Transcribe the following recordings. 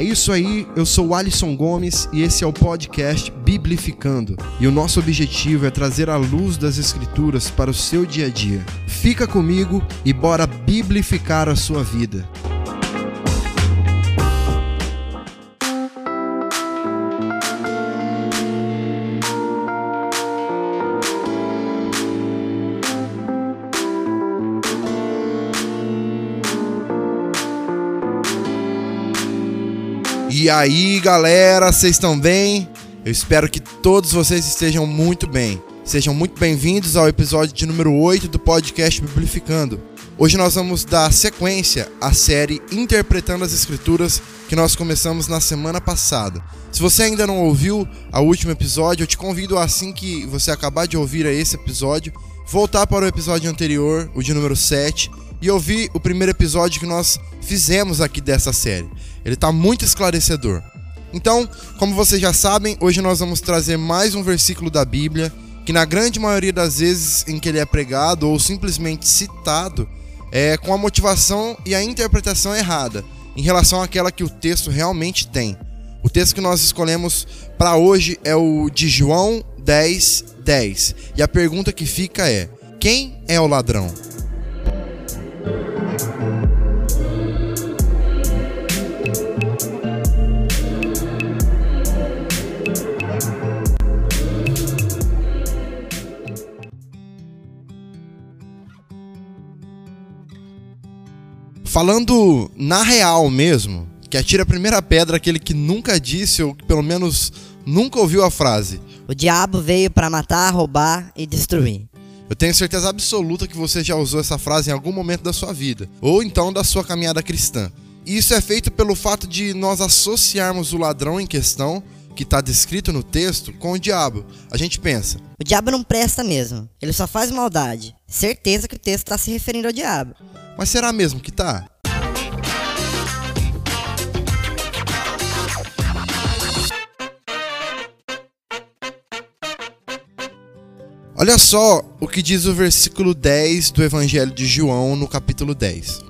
É isso aí, eu sou o Alisson Gomes e esse é o podcast Biblificando. E o nosso objetivo é trazer a luz das Escrituras para o seu dia a dia. Fica comigo e bora biblificar a sua vida. E aí, galera, vocês estão bem? Eu espero que todos vocês estejam muito bem. Sejam muito bem-vindos ao episódio de número 8 do podcast Biblificando. Hoje nós vamos dar sequência à série Interpretando as Escrituras que nós começamos na semana passada. Se você ainda não ouviu o último episódio, eu te convido assim que você acabar de ouvir esse episódio, voltar para o episódio anterior, o de número 7, e ouvir o primeiro episódio que nós fizemos aqui dessa série. Ele está muito esclarecedor. Então, como vocês já sabem, hoje nós vamos trazer mais um versículo da Bíblia que, na grande maioria das vezes em que ele é pregado ou simplesmente citado, é com a motivação e a interpretação errada em relação àquela que o texto realmente tem. O texto que nós escolhemos para hoje é o de João 10, 10. E a pergunta que fica é: quem é o ladrão? Falando na real mesmo, que atira a primeira pedra aquele que nunca disse ou que pelo menos nunca ouviu a frase. O diabo veio para matar, roubar e destruir. Eu tenho certeza absoluta que você já usou essa frase em algum momento da sua vida, ou então da sua caminhada cristã. E isso é feito pelo fato de nós associarmos o ladrão em questão, que está descrito no texto, com o diabo. A gente pensa: o diabo não presta mesmo, ele só faz maldade. Certeza que o texto está se referindo ao diabo. Mas será mesmo que tá? Olha só o que diz o versículo 10 do Evangelho de João, no capítulo 10.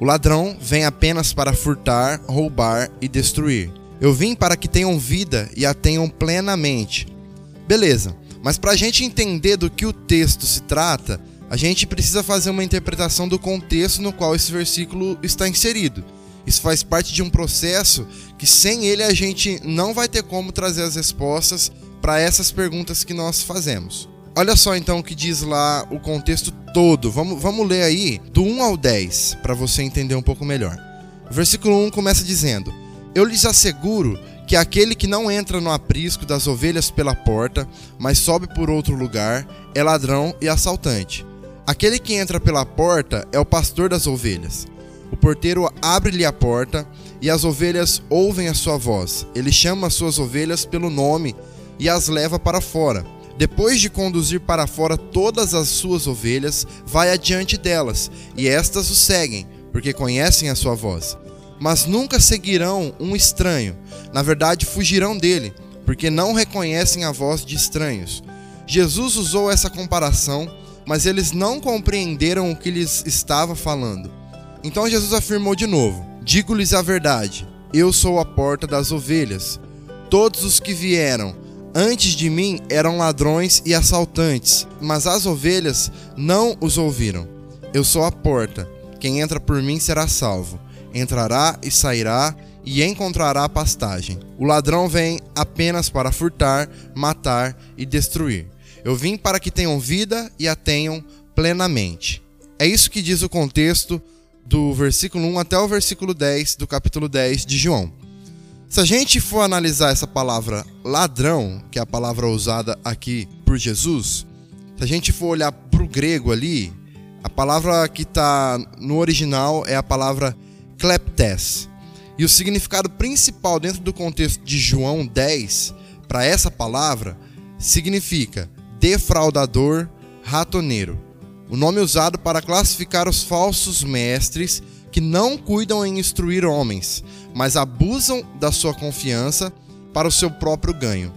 O ladrão vem apenas para furtar, roubar e destruir. Eu vim para que tenham vida e a tenham plenamente. Beleza, mas para a gente entender do que o texto se trata, a gente precisa fazer uma interpretação do contexto no qual esse versículo está inserido. Isso faz parte de um processo que sem ele a gente não vai ter como trazer as respostas para essas perguntas que nós fazemos. Olha só então o que diz lá o contexto todo. Vamos, vamos ler aí do 1 ao 10 para você entender um pouco melhor. O versículo 1 começa dizendo: Eu lhes asseguro que aquele que não entra no aprisco das ovelhas pela porta, mas sobe por outro lugar, é ladrão e assaltante. Aquele que entra pela porta é o pastor das ovelhas. O porteiro abre-lhe a porta e as ovelhas ouvem a sua voz. Ele chama as suas ovelhas pelo nome e as leva para fora. Depois de conduzir para fora todas as suas ovelhas, vai adiante delas, e estas o seguem, porque conhecem a sua voz. Mas nunca seguirão um estranho, na verdade fugirão dele, porque não reconhecem a voz de estranhos. Jesus usou essa comparação mas eles não compreenderam o que lhes estava falando. Então Jesus afirmou de novo: Digo-lhes a verdade, eu sou a porta das ovelhas. Todos os que vieram antes de mim eram ladrões e assaltantes, mas as ovelhas não os ouviram. Eu sou a porta. Quem entra por mim será salvo. Entrará e sairá e encontrará pastagem. O ladrão vem apenas para furtar, matar e destruir. Eu vim para que tenham vida e a tenham plenamente. É isso que diz o contexto do versículo 1 até o versículo 10 do capítulo 10 de João. Se a gente for analisar essa palavra ladrão, que é a palavra usada aqui por Jesus, se a gente for olhar para o grego ali, a palavra que está no original é a palavra kleptes. E o significado principal dentro do contexto de João 10 para essa palavra significa defraudador, ratoneiro. O nome usado para classificar os falsos mestres que não cuidam em instruir homens, mas abusam da sua confiança para o seu próprio ganho.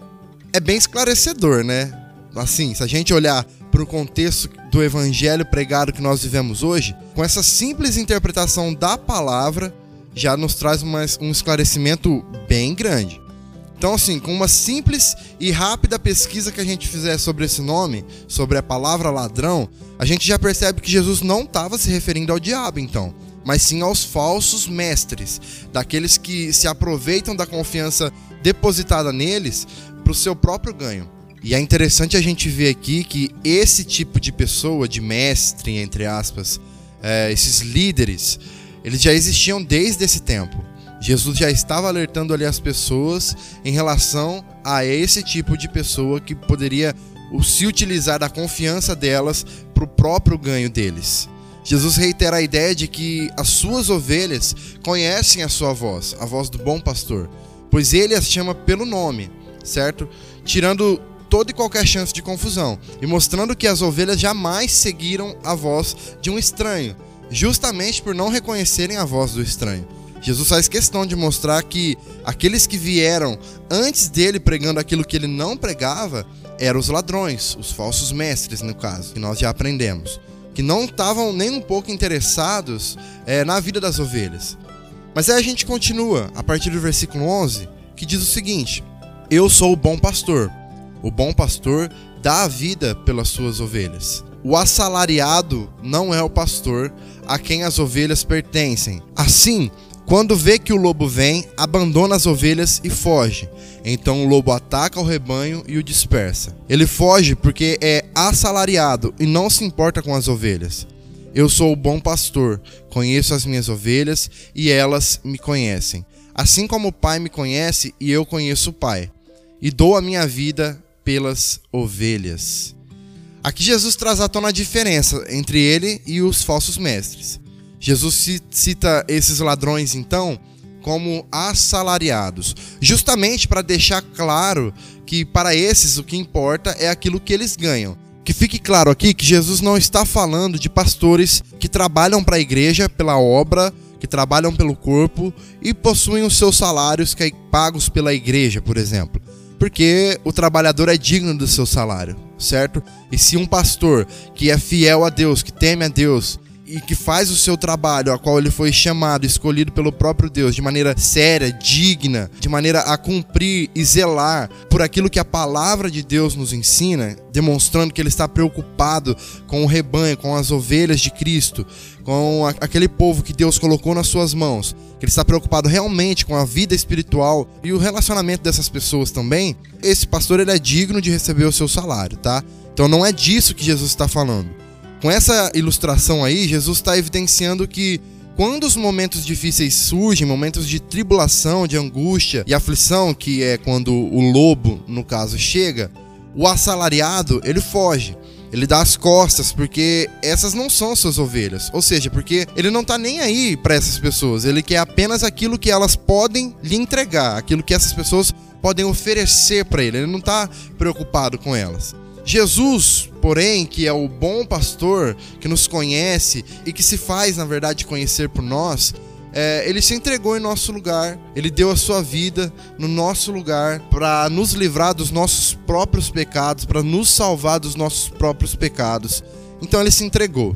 É bem esclarecedor, né? Assim, se a gente olhar para o contexto do evangelho pregado que nós vivemos hoje, com essa simples interpretação da palavra, já nos traz um esclarecimento bem grande. Então, assim, com uma simples e rápida pesquisa que a gente fizer sobre esse nome, sobre a palavra ladrão, a gente já percebe que Jesus não estava se referindo ao diabo, então, mas sim aos falsos mestres, daqueles que se aproveitam da confiança depositada neles para o seu próprio ganho. E é interessante a gente ver aqui que esse tipo de pessoa, de mestre, entre aspas, é, esses líderes, eles já existiam desde esse tempo. Jesus já estava alertando ali as pessoas em relação a esse tipo de pessoa que poderia se utilizar da confiança delas para o próprio ganho deles. Jesus reitera a ideia de que as suas ovelhas conhecem a sua voz, a voz do bom pastor, pois ele as chama pelo nome, certo? Tirando toda e qualquer chance de confusão e mostrando que as ovelhas jamais seguiram a voz de um estranho, justamente por não reconhecerem a voz do estranho. Jesus faz questão de mostrar que aqueles que vieram antes dele pregando aquilo que ele não pregava eram os ladrões, os falsos mestres, no caso, que nós já aprendemos, que não estavam nem um pouco interessados é, na vida das ovelhas. Mas aí a gente continua a partir do versículo 11, que diz o seguinte: Eu sou o bom pastor. O bom pastor dá a vida pelas suas ovelhas. O assalariado não é o pastor a quem as ovelhas pertencem. Assim, quando vê que o lobo vem, abandona as ovelhas e foge. Então o lobo ataca o rebanho e o dispersa. Ele foge porque é assalariado e não se importa com as ovelhas. Eu sou o bom pastor, conheço as minhas ovelhas e elas me conhecem. Assim como o Pai me conhece e eu conheço o Pai, e dou a minha vida pelas ovelhas. Aqui Jesus traz à tona a diferença entre ele e os falsos mestres. Jesus cita esses ladrões, então, como assalariados, justamente para deixar claro que para esses o que importa é aquilo que eles ganham. Que fique claro aqui que Jesus não está falando de pastores que trabalham para a igreja pela obra, que trabalham pelo corpo e possuem os seus salários que é pagos pela igreja, por exemplo. Porque o trabalhador é digno do seu salário, certo? E se um pastor que é fiel a Deus, que teme a Deus, e que faz o seu trabalho, a qual ele foi chamado, escolhido pelo próprio Deus, de maneira séria, digna, de maneira a cumprir e zelar por aquilo que a palavra de Deus nos ensina, demonstrando que ele está preocupado com o rebanho, com as ovelhas de Cristo, com aquele povo que Deus colocou nas suas mãos, que ele está preocupado realmente com a vida espiritual e o relacionamento dessas pessoas também, esse pastor ele é digno de receber o seu salário, tá? Então não é disso que Jesus está falando. Com essa ilustração aí, Jesus está evidenciando que quando os momentos difíceis surgem, momentos de tribulação, de angústia e aflição, que é quando o lobo, no caso, chega, o assalariado, ele foge. Ele dá as costas porque essas não são suas ovelhas. Ou seja, porque ele não está nem aí para essas pessoas. Ele quer apenas aquilo que elas podem lhe entregar, aquilo que essas pessoas podem oferecer para ele. Ele não está preocupado com elas. Jesus, porém, que é o bom pastor, que nos conhece e que se faz, na verdade, conhecer por nós, é, ele se entregou em nosso lugar, ele deu a sua vida no nosso lugar para nos livrar dos nossos próprios pecados, para nos salvar dos nossos próprios pecados. Então ele se entregou.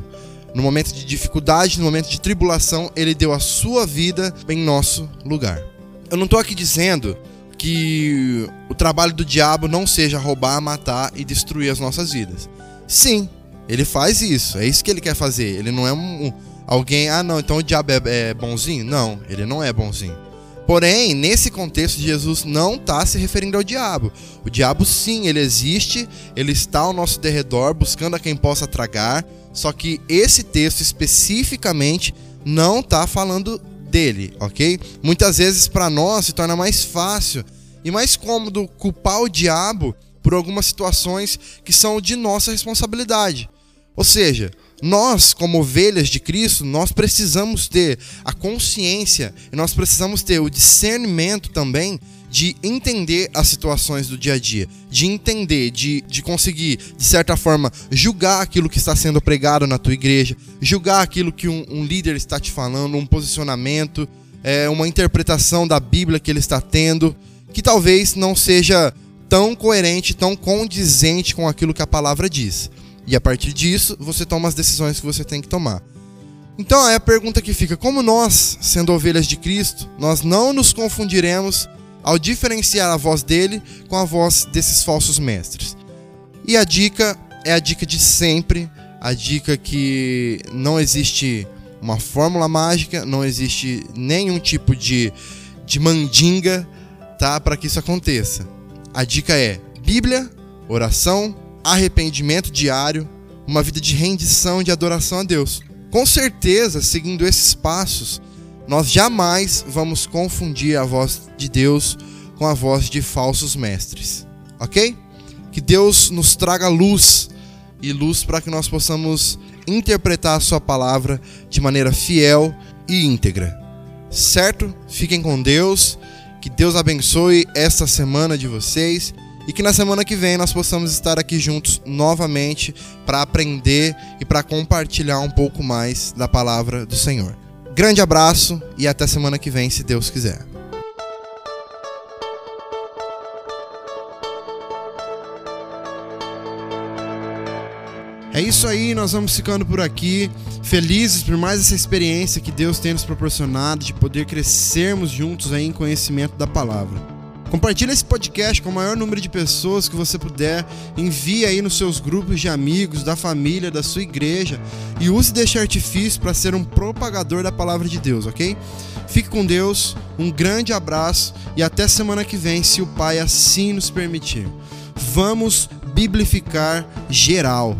No momento de dificuldade, no momento de tribulação, ele deu a sua vida em nosso lugar. Eu não estou aqui dizendo que o trabalho do diabo não seja roubar, matar e destruir as nossas vidas. Sim, ele faz isso, é isso que ele quer fazer. Ele não é um, alguém, ah não, então o diabo é, é bonzinho? Não, ele não é bonzinho. Porém, nesse contexto, Jesus não está se referindo ao diabo. O diabo, sim, ele existe, ele está ao nosso derredor, buscando a quem possa tragar. Só que esse texto especificamente não está falando dele, ok? Muitas vezes para nós se torna mais fácil e mais cômodo culpar o diabo por algumas situações que são de nossa responsabilidade. Ou seja, nós, como ovelhas de Cristo, nós precisamos ter a consciência e nós precisamos ter o discernimento também de entender as situações do dia a dia, de entender, de, de conseguir, de certa forma, julgar aquilo que está sendo pregado na tua igreja, julgar aquilo que um, um líder está te falando, um posicionamento, é, uma interpretação da Bíblia que ele está tendo, que talvez não seja tão coerente, tão condizente com aquilo que a palavra diz. E a partir disso, você toma as decisões que você tem que tomar. Então é a pergunta que fica: como nós, sendo ovelhas de Cristo, nós não nos confundiremos ao diferenciar a voz dele com a voz desses falsos mestres? E a dica é a dica de sempre, a dica que não existe uma fórmula mágica, não existe nenhum tipo de, de mandinga, tá, para que isso aconteça. A dica é Bíblia, oração, arrependimento diário, uma vida de rendição e de adoração a Deus. Com certeza, seguindo esses passos, nós jamais vamos confundir a voz de Deus com a voz de falsos mestres. Ok? Que Deus nos traga luz e luz para que nós possamos interpretar a Sua palavra de maneira fiel e íntegra. Certo? Fiquem com Deus. Que Deus abençoe esta semana de vocês e que na semana que vem nós possamos estar aqui juntos novamente para aprender e para compartilhar um pouco mais da palavra do Senhor. Grande abraço e até semana que vem, se Deus quiser. É isso aí, nós vamos ficando por aqui, felizes por mais essa experiência que Deus tem nos proporcionado de poder crescermos juntos aí em conhecimento da palavra. Compartilhe esse podcast com o maior número de pessoas que você puder. Envie aí nos seus grupos de amigos, da família, da sua igreja e use deste artifício para ser um propagador da palavra de Deus, ok? Fique com Deus, um grande abraço e até semana que vem, se o Pai assim nos permitir. Vamos biblificar geral.